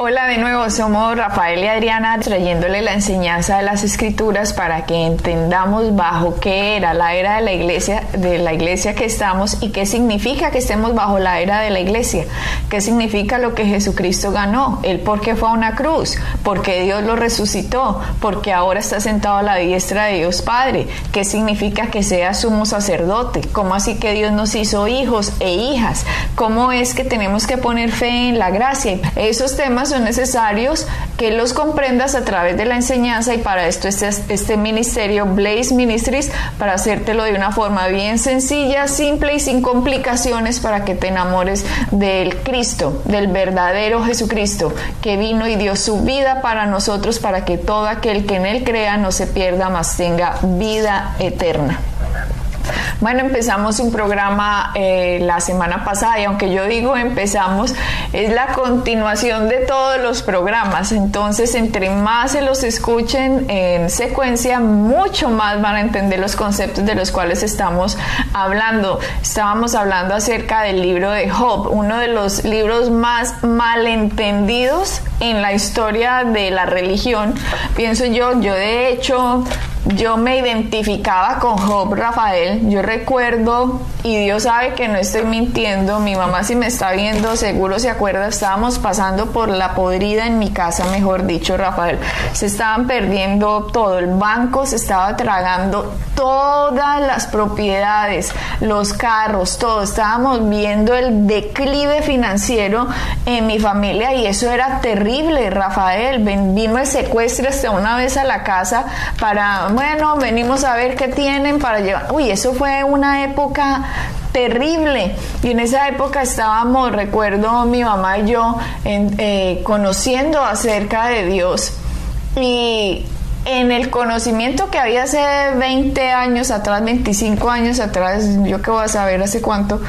Hola de nuevo, somos Rafael y Adriana trayéndole la enseñanza de las escrituras para que entendamos bajo qué era la era de la iglesia, de la iglesia que estamos y qué significa que estemos bajo la era de la iglesia, qué significa lo que Jesucristo ganó, el por qué fue a una cruz, por qué Dios lo resucitó, porque ahora está sentado a la diestra de Dios Padre, qué significa que sea sumo sacerdote, cómo así que Dios nos hizo hijos e hijas, cómo es que tenemos que poner fe en la gracia, esos temas son necesarios que los comprendas a través de la enseñanza y para esto este, este ministerio Blaze Ministries para hacértelo de una forma bien sencilla, simple y sin complicaciones para que te enamores del Cristo, del verdadero Jesucristo que vino y dio su vida para nosotros para que todo aquel que en él crea no se pierda, más tenga vida eterna. Bueno, empezamos un programa eh, la semana pasada y aunque yo digo empezamos, es la continuación de todos los programas. Entonces, entre más se los escuchen en secuencia, mucho más van a entender los conceptos de los cuales estamos hablando. Estábamos hablando acerca del libro de Job, uno de los libros más malentendidos en la historia de la religión. Pienso yo, yo de hecho yo me identificaba con Job Rafael. Yo recuerdo, y Dios sabe que no estoy mintiendo, mi mamá si me está viendo, seguro se acuerda, estábamos pasando por la podrida en mi casa, mejor dicho, Rafael. Se estaban perdiendo todo, el banco se estaba tragando todas las propiedades, los carros, todo. Estábamos viendo el declive financiero en mi familia y eso era terrible, Rafael. Vino el secuestro hasta una vez a la casa para bueno, venimos a ver qué tienen para llevar. Uy, eso fue una época terrible. Y en esa época estábamos, recuerdo mi mamá y yo, eh, conociendo acerca de Dios. Y en el conocimiento que había hace 20 años atrás, 25 años atrás, yo que voy a saber hace cuánto,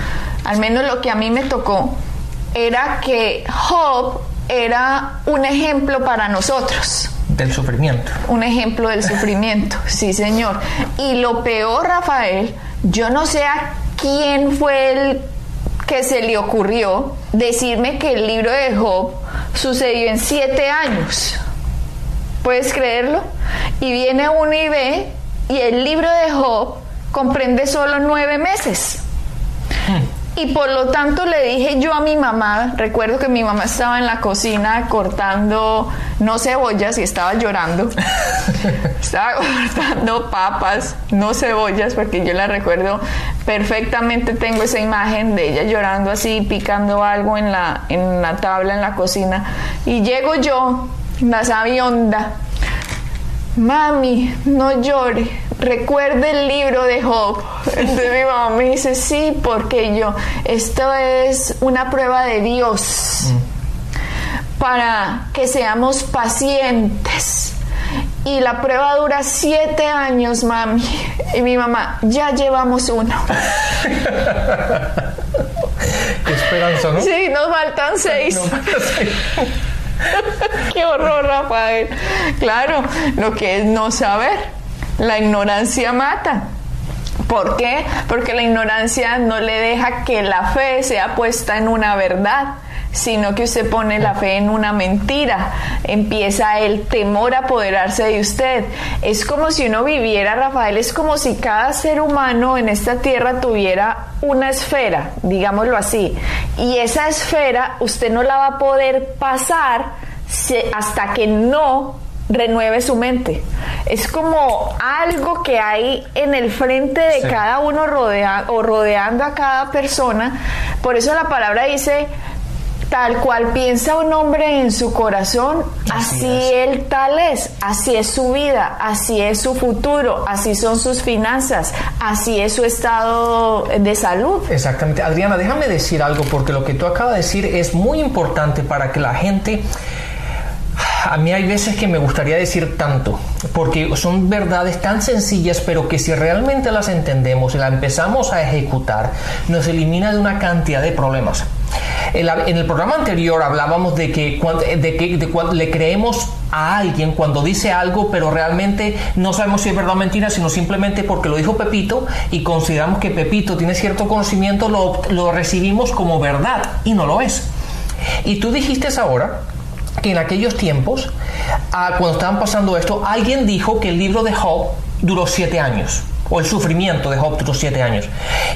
al menos lo que a mí me tocó, era que Job era un ejemplo para nosotros del sufrimiento. Un ejemplo del sufrimiento, sí señor. Y lo peor, Rafael, yo no sé a quién fue el que se le ocurrió decirme que el libro de Job sucedió en siete años. ¿Puedes creerlo? Y viene uno y ve, y el libro de Job comprende solo nueve meses. Y por lo tanto le dije yo a mi mamá, recuerdo que mi mamá estaba en la cocina cortando, no cebollas y estaba llorando. estaba cortando papas, no cebollas, porque yo la recuerdo perfectamente, tengo esa imagen de ella llorando así, picando algo en la, en la tabla en la cocina. Y llego yo, la sabionda, mami, no llore recuerde el libro de Job. Entonces mi mamá me dice, sí, porque yo, esto es una prueba de Dios para que seamos pacientes. Y la prueba dura siete años, mami. Y mi mamá, ya llevamos uno. Qué esperanza, ¿no? Sí, nos faltan seis. Qué horror, Rafael. Claro, lo que es no saber. La ignorancia mata. ¿Por qué? Porque la ignorancia no le deja que la fe sea puesta en una verdad, sino que usted pone la fe en una mentira. Empieza el temor a apoderarse de usted. Es como si uno viviera, Rafael, es como si cada ser humano en esta tierra tuviera una esfera, digámoslo así. Y esa esfera usted no la va a poder pasar hasta que no renueve su mente. Es como algo que hay en el frente de cada uno rodea, o rodeando a cada persona. Por eso la palabra dice, tal cual piensa un hombre en su corazón, así, él tal es, así es su vida, así es su futuro, así son sus finanzas, así es su estado de salud. Exactamente. Adriana, déjame decir algo porque lo que tú acabas de decir es muy importante para que la gente a mí hay veces que me gustaría decir tanto, porque son verdades tan sencillas, pero que si realmente las entendemos y las empezamos a ejecutar, nos elimina de una cantidad de problemas. En, el programa anterior hablábamos de que, de que le creemos a alguien cuando dice algo, pero realmente no sabemos si es verdad o mentira, sino simplemente porque lo dijo Pepito y consideramos que Pepito tiene cierto conocimiento, lo, lo recibimos como verdad y no lo es. Y tú dijiste ahora que en aquellos tiempos, cuando estaban pasando esto, alguien dijo que el libro de Job duró siete años o el sufrimiento de Job duró siete años.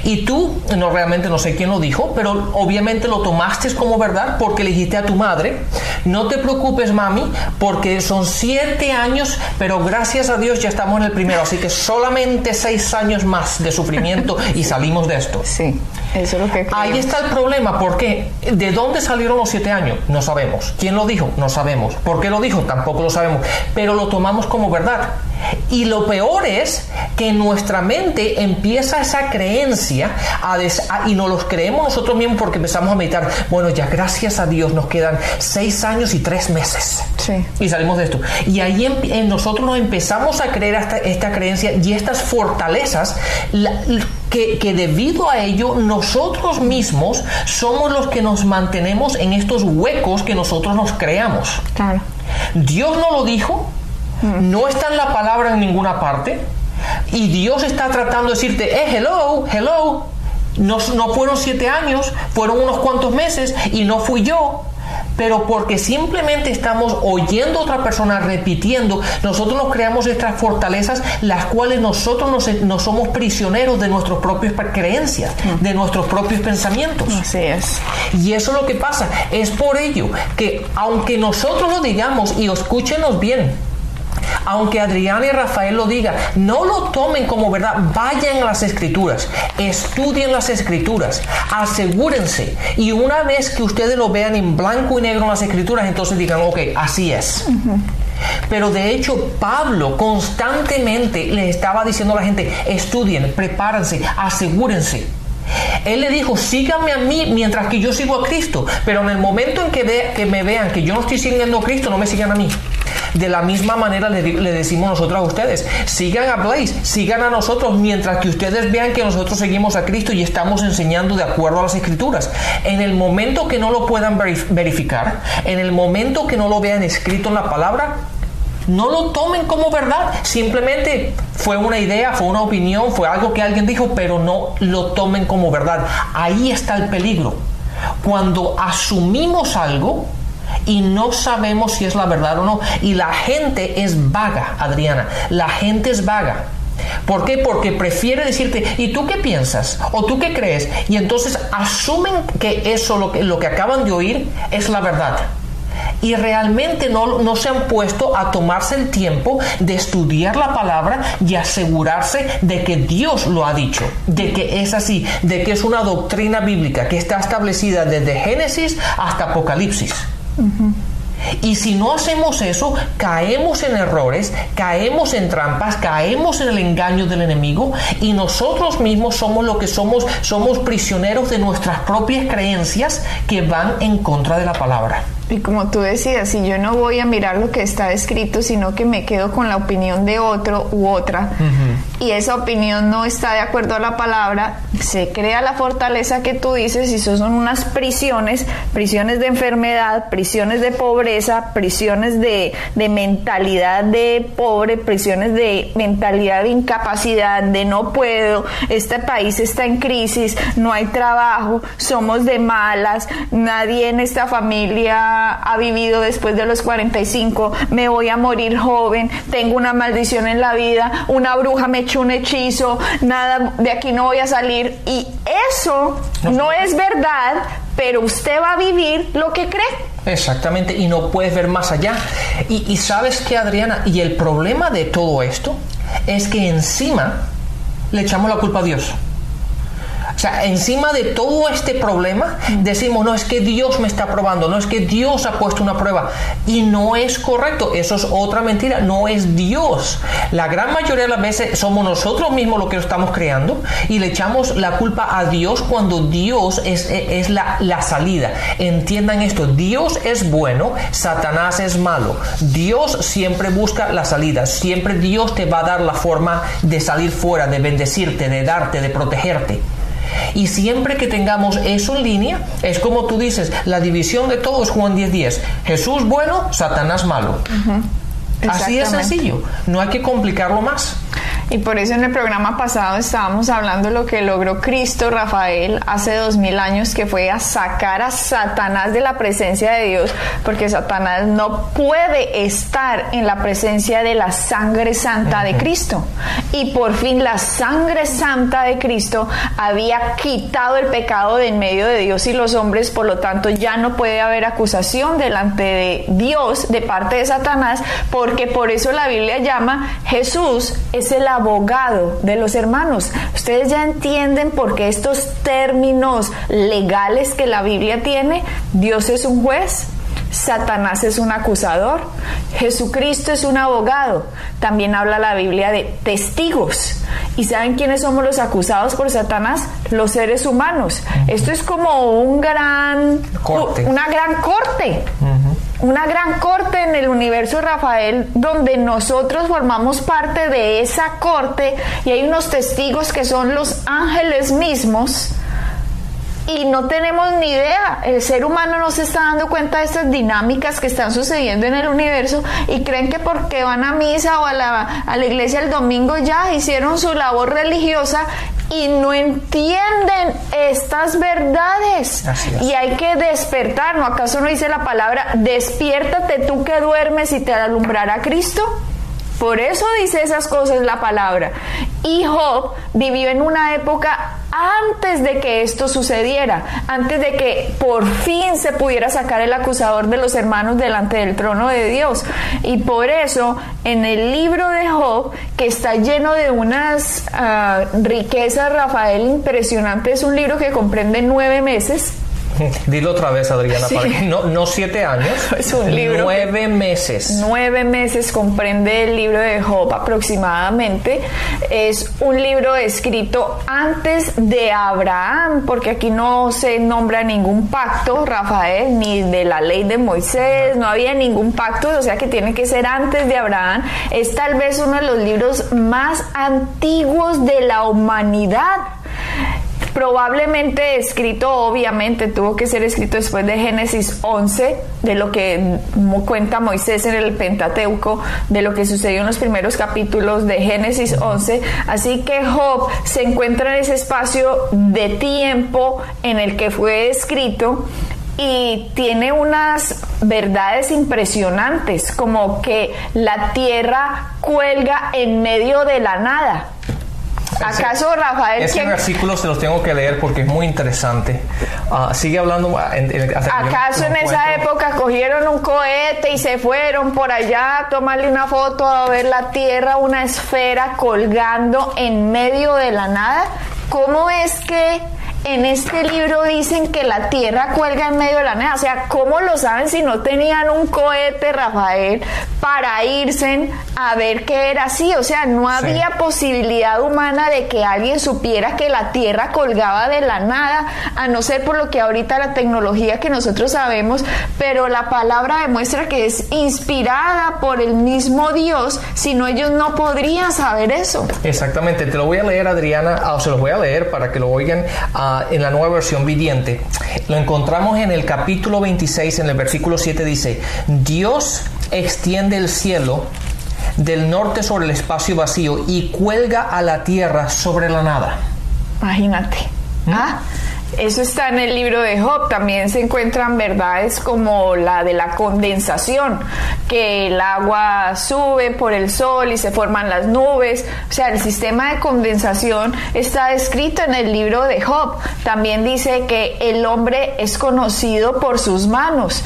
Y tú, no realmente no sé quién lo dijo, pero obviamente lo tomaste como verdad porque le dijiste a tu madre, no te preocupes mami, porque son siete años, pero gracias a Dios ya estamos en el primero, así que solamente seis años más de sufrimiento y salimos de esto. Sí, eso es lo que... Ahí está el problema, porque ¿de dónde salieron los siete años? No sabemos. ¿Quién lo dijo? No sabemos. ¿Por qué lo dijo? Tampoco lo sabemos. Pero lo tomamos como verdad. Y lo peor es que nuestra mente empieza esa creencia a y nos los creemos nosotros mismos porque empezamos a meditar, bueno, ya gracias a Dios nos quedan seis años y tres meses. Y salimos de esto. Y ahí en, nosotros nos empezamos a creer esta creencia y estas fortalezas que, que debido a ello nosotros mismos somos los que nos mantenemos en estos huecos que nosotros nos creamos. Claro. Dios no lo dijo, no está en la palabra en ninguna parte y Dios está tratando de decirte, eh, hello, hello, no, no fueron siete años, fueron unos cuantos meses y no fui yo pero porque simplemente estamos oyendo a otra persona repitiendo, nosotros nos creamos estas fortalezas, las cuales nosotros no somos prisioneros de nuestras propias creencias, de nuestros propios pensamientos. Así es. Y eso es lo que pasa. Es por ello que, aunque nosotros lo digamos y escúchenos bien, aunque Adriana y Rafael lo digan, no lo tomen como verdad, vayan a las escrituras, estudien las escrituras, asegúrense y una vez que ustedes lo vean en blanco y negro en las escrituras, entonces digan, ok, así es. Pero de hecho Pablo constantemente le estaba diciendo a la gente, estudien, prepárense, asegúrense. Él le dijo, síganme a mí mientras que yo sigo a Cristo. Pero en el momento en que, que me vean que yo no estoy siguiendo a Cristo, no me sigan a mí. De la misma manera le, decimos nosotros a ustedes, sigan a Blaze, sigan a nosotros mientras que ustedes vean que nosotros seguimos a Cristo y estamos enseñando de acuerdo a las escrituras. En el momento que no lo puedan verificar, en el momento que no lo vean escrito en la palabra, no lo tomen como verdad, simplemente fue una idea, fue una opinión, fue algo que alguien dijo, pero no lo tomen como verdad. Ahí está el peligro. Cuando asumimos algo, y no sabemos si es la verdad o no. Y la gente es vaga, Adriana. La gente es vaga. ¿Por qué? Porque prefiere decirte, ¿y tú qué piensas? ¿O tú qué crees? Y entonces asumen que eso, lo que, lo que acaban de oír, es la verdad. Y realmente no, no se han puesto a tomarse el tiempo de estudiar la palabra y asegurarse de que Dios lo ha dicho, de que es así, de que es una doctrina bíblica que está establecida desde Génesis hasta Apocalipsis. Y si no hacemos eso, caemos en errores, caemos en trampas, caemos en el engaño del enemigo y nosotros mismos somos lo que somos, somos prisioneros de nuestras propias creencias que van en contra de la palabra. Y como tú decías, si yo no voy a mirar lo que está escrito, sino que me quedo con la opinión de otro u otra, y esa opinión no está de acuerdo a la palabra, se crea la fortaleza que tú dices, y eso son unas prisiones, prisiones de enfermedad, prisiones de pobreza, prisiones de, de mentalidad de pobre, prisiones de mentalidad de incapacidad, de no puedo, este país está en crisis, no hay trabajo, somos de malas, nadie en esta familia ha vivido después de los 45, me voy a morir joven, tengo una maldición en la vida, una bruja me echó un hechizo, nada, de aquí no voy a salir. Y eso no es verdad, pero usted va a vivir lo que cree. Exactamente, y no puedes ver más allá. Y, y sabes que, Adriana, y el problema de todo esto es que encima le echamos la culpa a Dios. Sea, encima de todo este problema, decimos, no es que Dios me está probando, no es que Dios ha puesto una prueba. Y no es correcto, eso es otra mentira, no es Dios. La gran mayoría de las veces somos nosotros mismos los que estamos creando y le echamos la culpa a Dios cuando Dios es, es la, la salida. Entiendan esto, Dios es bueno, Satanás es malo. Dios siempre busca la salida, siempre Dios te va a dar la forma de salir fuera, de bendecirte, de darte, de protegerte. Y siempre que tengamos eso en línea, es como tú dices, la división de todos, Juan 10:10. 10. Jesús bueno, Satanás malo. Así es sencillo, no hay que complicarlo más. Y por eso en el programa pasado estábamos hablando de lo que logró Cristo Rafael hace dos mil años, que fue a sacar a Satanás de la presencia de Dios, porque Satanás no puede estar en la presencia de la sangre santa de Cristo. Y por fin la sangre santa de Cristo había quitado el pecado de en medio de Dios y los hombres, por lo tanto ya no puede haber acusación delante de Dios de parte de Satanás, porque por eso la Biblia llama Jesús es el abogado de los hermanos. Ustedes ya entienden por qué estos términos legales que la Biblia tiene, Dios es un juez, Satanás es un acusador, Jesucristo es un abogado. También habla la Biblia de testigos. ¿Y saben quiénes somos los acusados por Satanás? Los seres humanos. Esto es como un gran una gran corte una gran corte en el universo Rafael donde nosotros formamos parte de esa corte y hay unos testigos que son los ángeles mismos y no tenemos ni idea. El ser humano no se está dando cuenta de estas dinámicas que están sucediendo en el universo y creen que porque van a misa o a la, a la iglesia el domingo ya hicieron su labor religiosa y no entienden estas verdades. Y hay que despertar, ¿no? ¿Acaso no dice la palabra, despiértate tú que duermes y te alumbrará Cristo? Por eso dice esas cosas la palabra. Y Job vivió en una época antes de que esto sucediera, antes de que por fin se pudiera sacar el acusador de los hermanos delante del trono de Dios. Y por eso en el libro de Job, que está lleno de unas ah, riquezas, Rafael, impresionante, es un libro que comprende nueve meses, Dilo otra vez, Adriana, no, no, siete años, es un libro nueve meses. Nueve meses comprende el libro de Job aproximadamente. Es un libro escrito antes de Abraham, porque aquí no se nombra ningún pacto, Rafael, ni de la ley de Moisés, no había ningún pacto, o sea que tiene que ser antes de Abraham. Es tal vez uno de los libros más antiguos de la humanidad probablemente escrito, obviamente tuvo que ser escrito después de Génesis 11, de lo que cuenta Moisés en el Pentateuco, de lo que sucedió en los primeros capítulos de Génesis 11. Así que Job se encuentra en ese espacio de tiempo en el que fue escrito y tiene unas verdades impresionantes, como que la tierra cuelga en medio de la nada. ¿Acaso Rafael? Ese versículo se los tengo que leer porque es muy interesante. Ah, sigue hablando. ¿Acaso en esa época cogieron un cohete y se fueron por allá a tomarle una foto a ver la Tierra, una esfera colgando en medio de la nada? ¿Cómo es que en este libro dicen que la Tierra cuelga en medio de la nada. O sea, ¿cómo lo saben si no tenían un cohete, Rafael, para irse a ver qué era así? O sea, no había posibilidad humana de que alguien supiera que la Tierra colgaba de la nada, a no ser por lo que ahorita la tecnología que nosotros sabemos, pero la palabra demuestra que es inspirada por el mismo Dios, si no ellos no podrían saber eso. Exactamente, te lo voy a leer, Adriana, o se los voy a leer para que lo oigan. a en la nueva versión viviente. Lo encontramos en el capítulo 26, en el versículo 7 dice, Dios extiende el cielo del norte sobre el espacio vacío y cuelga a la tierra sobre la nada. Imagínate. ¿Mm? ¿Ah? Eso está en el libro de Job. También se encuentran verdades como la de la condensación, que el agua sube por el sol y se forman las nubes. O sea, el sistema de condensación está descrito en el libro de Job. También dice que el hombre es conocido por sus manos.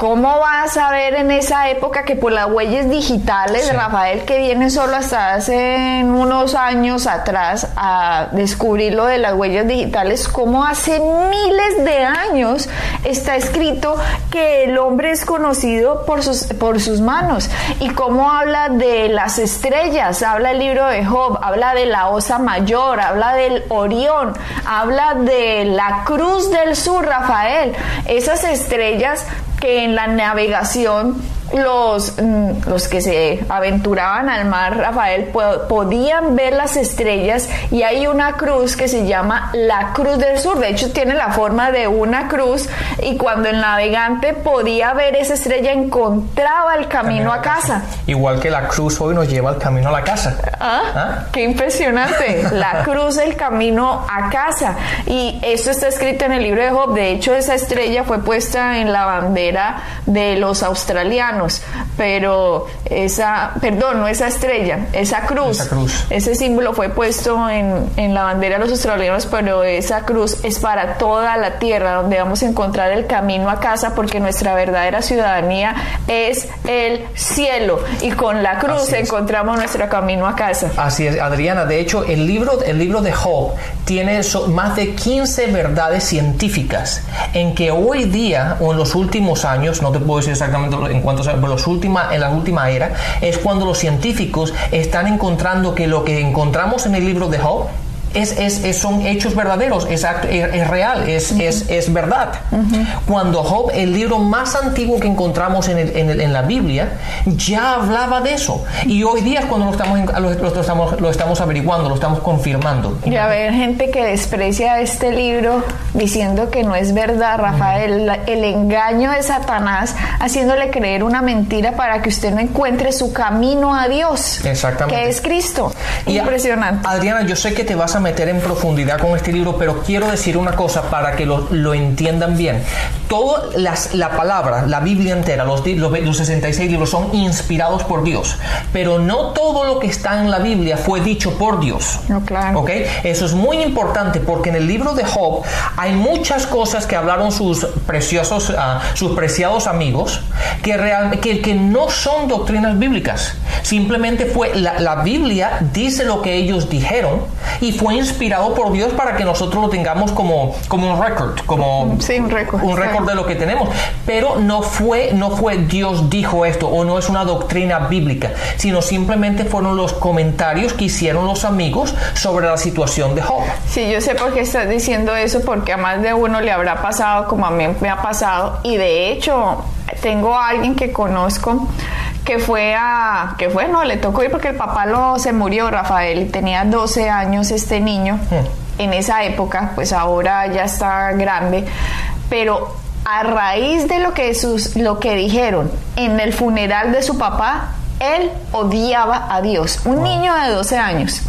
¿Cómo vas a ver en esa época que por las huellas digitales, Rafael, que viene solo hasta hace unos años atrás a descubrir lo de las huellas digitales, cómo hace miles de años está escrito que el hombre es conocido por sus, por sus manos? Y cómo habla de las estrellas, habla el libro de Job, habla de la osa mayor, habla del Orión, habla de la cruz del sur, Rafael. Esas estrellas que en la navegación los, mm, los que se aventuraban al mar, Rafael, podían ver las estrellas y hay una cruz que se llama la Cruz del Sur. De hecho, tiene la forma de una cruz y cuando el navegante podía ver esa estrella, encontraba el camino, a casa. Igual que la cruz hoy nos lleva el camino a la casa. ¿Ah? ¿Ah? Qué impresionante. La cruz, el camino a casa. Y esto está escrito en el libro de Job. De hecho, esa estrella fue puesta en la bandera de los australianos pero esa, perdón, no esa estrella, esa cruz, ese símbolo fue puesto en, en la bandera de los australianos, pero esa cruz es para toda la tierra, donde vamos a encontrar el camino a casa, porque nuestra verdadera ciudadanía es el cielo, y con la cruz encontramos nuestro camino a casa. Así es, Adriana, de hecho, el libro, el libro de Job tiene más de 15 verdades científicas en que hoy día, o en los últimos años, no te puedo decir exactamente en cuántos en la última era, es cuando los científicos están encontrando que lo que encontramos en el libro de Job es, es, son hechos verdaderos, es, es, real, es, es, verdad. Cuando Job, el libro más antiguo que encontramos en, el, en, el, en, la Biblia, ya hablaba de eso. Y hoy día es cuando lo estamos, lo, estamos, lo estamos averiguando, lo estamos confirmando. Y a ver, gente que desprecia este libro diciendo que no es verdad, Rafael, el engaño de Satanás, haciéndole creer una mentira para que usted no encuentre su camino a Dios. Exactamente. Que es Cristo. Impresionante. Adriana, yo sé que te vas a meter en profundidad con este libro, pero quiero decir una cosa para que lo, lo entiendan bien. Toda la palabra, la Biblia entera, los, los, 66 libros son inspirados por Dios, pero no todo lo que está en la Biblia fue dicho por Dios. No, claro. ¿Okay? Eso es muy importante porque en el libro de Job hay muchas cosas que hablaron sus preciosos, uh, sus preciados amigos que, real, que, que, no son doctrinas bíblicas. Simplemente fue la, la Biblia dice lo que ellos dijeron y fue inspirado por Dios para que nosotros lo tengamos como, como un record, como un récord, un récord de lo que tenemos. Pero no fue, no fue Dios dijo esto o no es una doctrina bíblica, sino simplemente fueron los comentarios que hicieron los amigos sobre la situación de Job. Sí, yo sé por qué estás diciendo eso, porque a más de uno le habrá pasado como a mí me ha pasado. Y de hecho, tengo a alguien que conozco que fue a, que fue, no, le tocó ir porque el papá lo, se murió, Rafael, tenía 12 años este niño, hmm. en esa época, pues ahora ya está grande, pero a raíz de lo que, sus, lo que dijeron en el funeral de su papá, él odiaba a Dios, un niño de 12 años.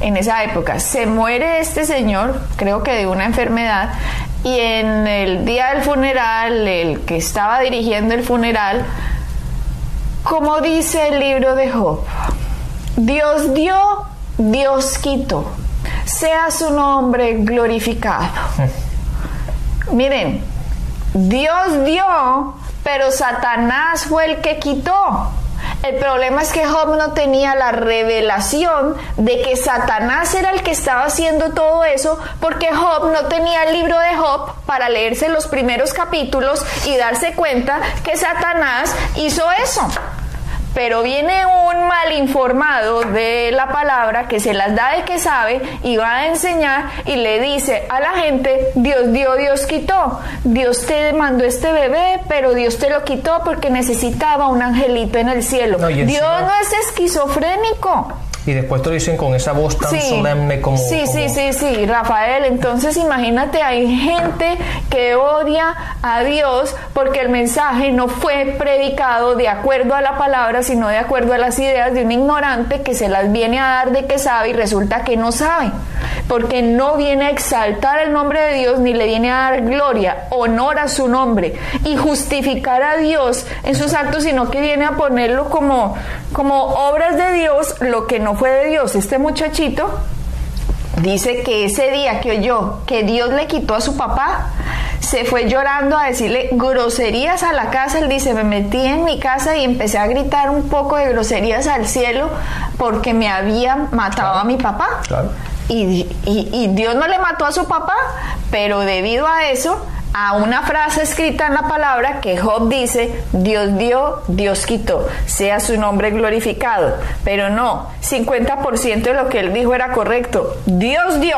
En esa época. Se muere este señor, creo que de una enfermedad, y en el día del funeral, el que estaba dirigiendo el funeral, como dice el libro de Job, Dios dio, Dios quitó. Sea su nombre glorificado. Miren, Dios dio, pero Satanás fue el que quitó. El problema es que Job no tenía la revelación de que Satanás era el que estaba haciendo todo eso, porque Job no tenía el libro de Job para leerse los primeros capítulos y darse cuenta que Satanás hizo eso. Pero viene un mal informado de la palabra que se las da de que sabe y va a enseñar y le dice a la gente, Dios dio, Dios quitó. Dios te mandó este bebé, pero Dios te lo quitó porque necesitaba un angelito en el cielo. Dios no es esquizofrénico y después te lo dicen con esa voz tan solemne como sí, sí, sí, sí, Rafael. Entonces imagínate, hay gente que odia a Dios porque el mensaje no fue predicado de acuerdo a la palabra, sino de acuerdo a las ideas de un ignorante que se las viene a dar de que sabe y resulta que no sabe. Porque no viene a exaltar el nombre de Dios ni le viene a dar gloria, honor a su nombre y justificar a Dios en sus actos, sino que viene a ponerlo como, como obras de Dios, lo que no fue de Dios. Este muchachito dice que ese día que oyó que Dios le quitó a su papá, se fue llorando a decirle groserías a la casa. Él dice, me metí en mi casa y empecé a gritar un poco de groserías al cielo porque me habían matado a mi papá. Y, y Dios no le mató a su papá, pero debido a eso, a una frase escrita en la palabra que Job dice, Dios dio, Dios quitó, sea su nombre glorificado. Pero no, 50% de lo que él dijo era correcto. Dios dio,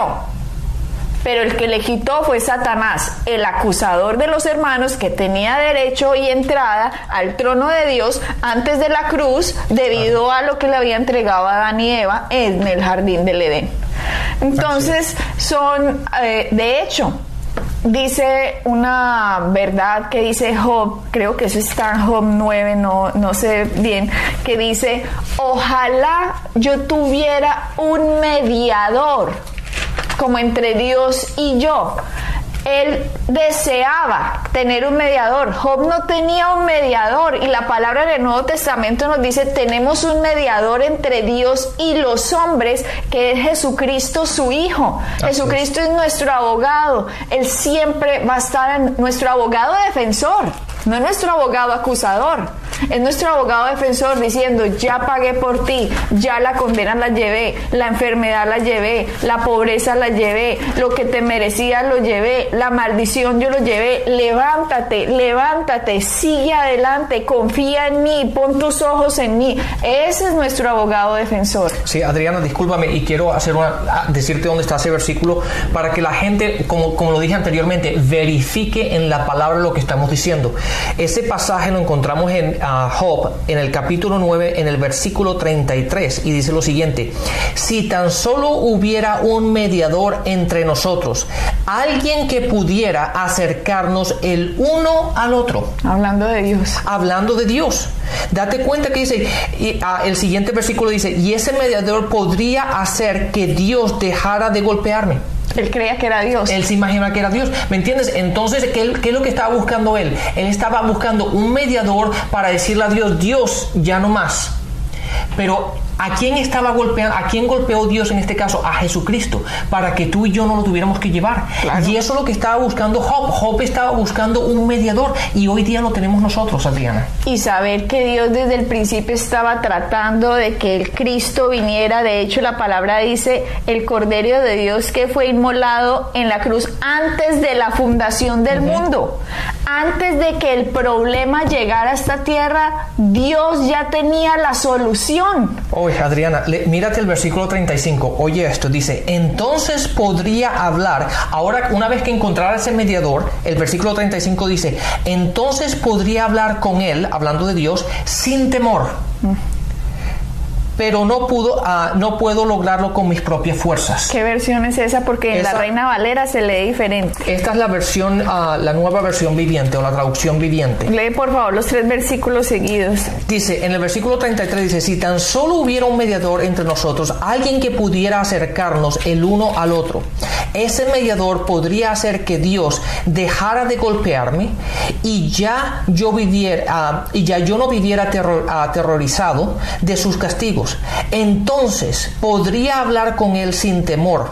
pero el que le quitó fue Satanás, el acusador de los hermanos que tenía derecho y entrada al trono de Dios antes de la cruz debido a lo que le había entregado a Adán y Eva en el jardín del Edén. Entonces son, eh, de hecho, dice una verdad que dice Job, creo que eso está en Job 9, no, no sé bien, que dice, ojalá yo tuviera un mediador como entre Dios y yo. Él deseaba tener un mediador. Job no tenía un mediador y la palabra del Nuevo Testamento nos dice, tenemos un mediador entre Dios y los hombres, que es Jesucristo su Hijo. Jesucristo es nuestro abogado. Él siempre va a estar en nuestro abogado defensor, no es nuestro abogado acusador. Es nuestro abogado defensor diciendo, ya pagué por ti, ya la condena la llevé, la enfermedad la llevé, la pobreza la llevé, lo que te merecía lo llevé, la maldición yo lo llevé. Levántate, levántate, sigue adelante, confía en mí, pon tus ojos en mí. Ese es nuestro abogado defensor. Sí, Adriana, discúlpame y quiero hacer una, decirte dónde está ese versículo para que la gente, como, como lo dije anteriormente, verifique en la palabra lo que estamos diciendo. Ese pasaje lo encontramos en Job en el capítulo 9, en el versículo 33, y dice lo siguiente, si tan solo hubiera un mediador entre nosotros, alguien que pudiera acercarnos el uno al otro. Hablando de Dios. Hablando de Dios. Date cuenta que dice, y, ah, el siguiente versículo dice, y ese mediador podría hacer que Dios dejara de golpearme. Él creía que era Dios. Él se imagina que era Dios. ¿Me entiendes? Entonces, ¿qué, ¿qué, es lo que estaba buscando él? Él estaba buscando un mediador para decirle a Dios, Dios, ya no más. Pero ¿A quién estaba golpeando? ¿A quién golpeó Dios en este caso? A Jesucristo, para que tú y yo no lo tuviéramos que llevar. Y eso es lo que estaba buscando Job. Job estaba buscando un mediador y hoy día lo tenemos nosotros, Adriana. Y saber que Dios desde el principio estaba tratando de que el Cristo viniera. De hecho, la palabra dice el Cordero de Dios que fue inmolado en la cruz antes de la fundación del mundo. Antes de que el problema llegara a esta tierra, Dios ya tenía la solución. Adriana, mírate el versículo 35. Oye esto, dice, entonces podría hablar, ahora una vez que encontrara ese mediador, el versículo 35 dice, entonces podría hablar con él, hablando de Dios, sin temor pero no pudo, ah, no puedo lograrlo con mis propias fuerzas. ¿Qué versión es esa? Porque en la Reina Valera se lee diferente. Esta es la versión, ah, la nueva versión viviente o la traducción viviente. Lee por favor los tres versículos seguidos. Dice, en el versículo 33 dice, si tan solo hubiera un mediador entre nosotros, alguien que pudiera acercarnos el uno al otro, ese mediador podría hacer que Dios dejara de golpearme y ya yo viviera, ah, y ya yo no viviera aterrorizado de sus castigos entonces podría hablar con Él sin temor,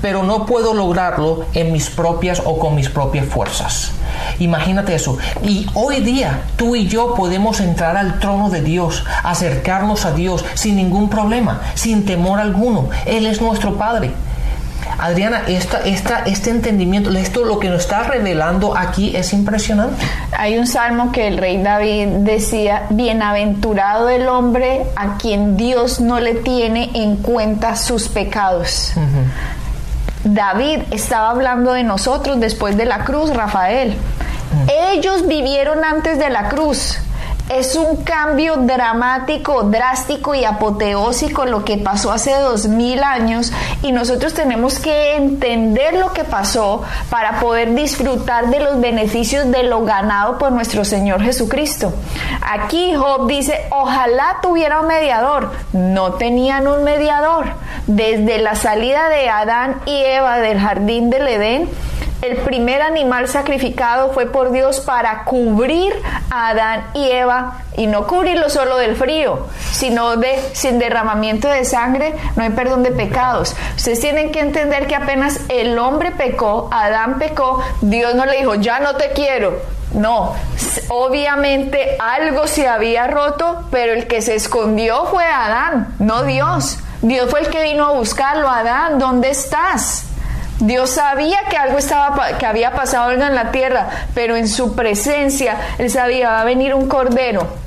pero no puedo lograrlo en mis propias o con mis propias fuerzas. Imagínate eso. Y hoy día tú y yo podemos entrar al trono de Dios, acercarnos a Dios sin ningún problema, sin temor alguno. Él es nuestro Padre. Adriana, esta, esta, este entendimiento, esto lo que nos está revelando aquí es impresionante. Hay un salmo que el rey David decía, bienaventurado el hombre a quien Dios no le tiene en cuenta sus pecados. David estaba hablando de nosotros después de la cruz, Rafael. Ellos vivieron antes de la cruz es un cambio dramático, drástico y apoteósico lo que pasó hace dos mil años y nosotros tenemos que entender lo que pasó para poder disfrutar de los beneficios de lo ganado por nuestro Señor Jesucristo. Aquí Job dice, ojalá tuviera un mediador. No tenían un mediador. Desde la salida de Adán y Eva del jardín del Edén, El primer animal sacrificado fue por Dios para cubrir a Adán y Eva y no cubrirlo solo del frío, sino de sin derramamiento de sangre no hay perdón de pecados. Ustedes tienen que entender que apenas el hombre pecó, Adán pecó, Dios no le dijo, ya no te quiero, no, obviamente algo se había roto, pero el que se escondió fue Adán, no Dios. Dios fue el que vino a buscarlo. Adán, ¿dónde estás? Dios sabía que algo estaba que había pasado algo en la tierra, pero en su presencia él sabía va a venir un cordero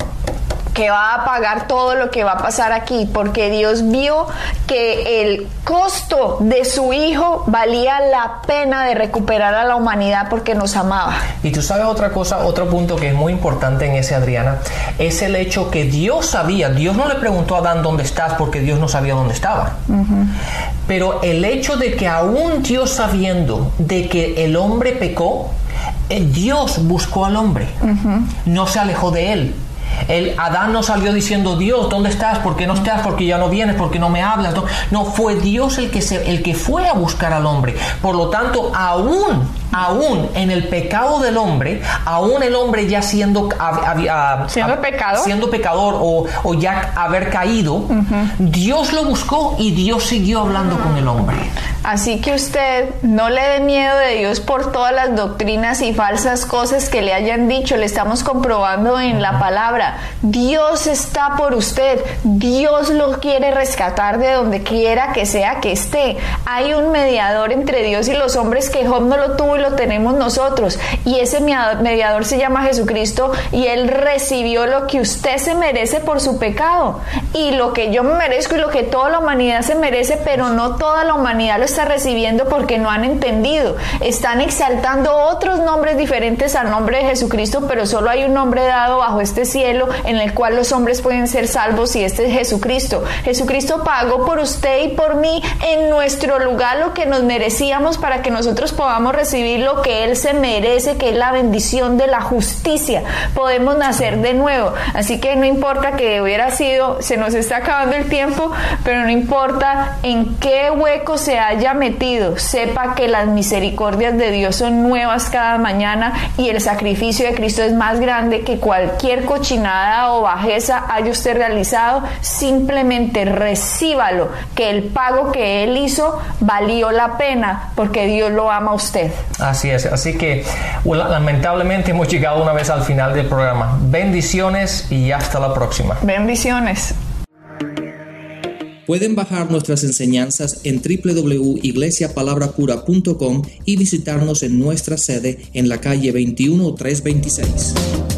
que va a pagar todo lo que va a pasar aquí, porque Dios vio que el costo de su hijo valía la pena de recuperar a la humanidad porque nos amaba. Y tú sabes otra cosa, otro punto que es muy importante en ese, Adriana, es el hecho que Dios sabía, Dios no le preguntó a Adán dónde estás porque Dios no sabía dónde estaba. Pero el hecho de que aún Dios sabiendo de que el hombre pecó, eh, Dios buscó al hombre, no se alejó de él el Adán no salió diciendo, Dios, ¿dónde estás? ¿Por qué no estás? ¿Por qué ya no vienes? ¿Por qué no me hablas? No, fue Dios el que, se, el que fue a buscar al hombre. Por lo tanto, aún, aún en el pecado del hombre, aún el hombre ya siendo, siendo, pecador. siendo pecador o, ya haber caído, Dios lo buscó y Dios siguió hablando con el hombre. Así que usted no le dé miedo de Dios por todas las doctrinas y falsas cosas que le hayan dicho. Le estamos comprobando en la palabra. Dios está por usted. Dios lo quiere rescatar de donde quiera que sea que esté. Hay un mediador entre Dios y los hombres que Job no lo tuvo y lo tenemos nosotros. Y ese mediador se llama Jesucristo y él recibió lo que usted se merece por su pecado. Y lo que yo me merezco y lo que toda la humanidad se merece, pero no toda la humanidad lo está recibiendo porque no han entendido. Están exaltando otros nombres diferentes al nombre de Jesucristo, pero solo hay un nombre dado bajo este cielo en el cual los hombres pueden ser salvos y este es Jesucristo. Jesucristo pagó por usted y por mí en nuestro lugar lo que nos merecíamos para que nosotros podamos lo que Él se merece, que es la bendición de la justicia. Podemos nacer de nuevo. Así que no importa que hubiera sido, se nos está acabando el tiempo, pero no importa en qué hueco se haya metido, sepa que las misericordias de Dios son nuevas cada mañana y el sacrificio de Cristo es más grande que cualquier cochinada o bajeza haya usted realizado. Simplemente recíbalo, que el pago que Él hizo valió la pena porque Dios lo ama a usted. Así es, así que lamentablemente hemos llegado una vez al final del programa. Bendiciones y hasta la próxima. Bendiciones. Pueden bajar nuestras enseñanzas en www.iglesiapalabracura.com y visitarnos en nuestra sede en la calle 21326.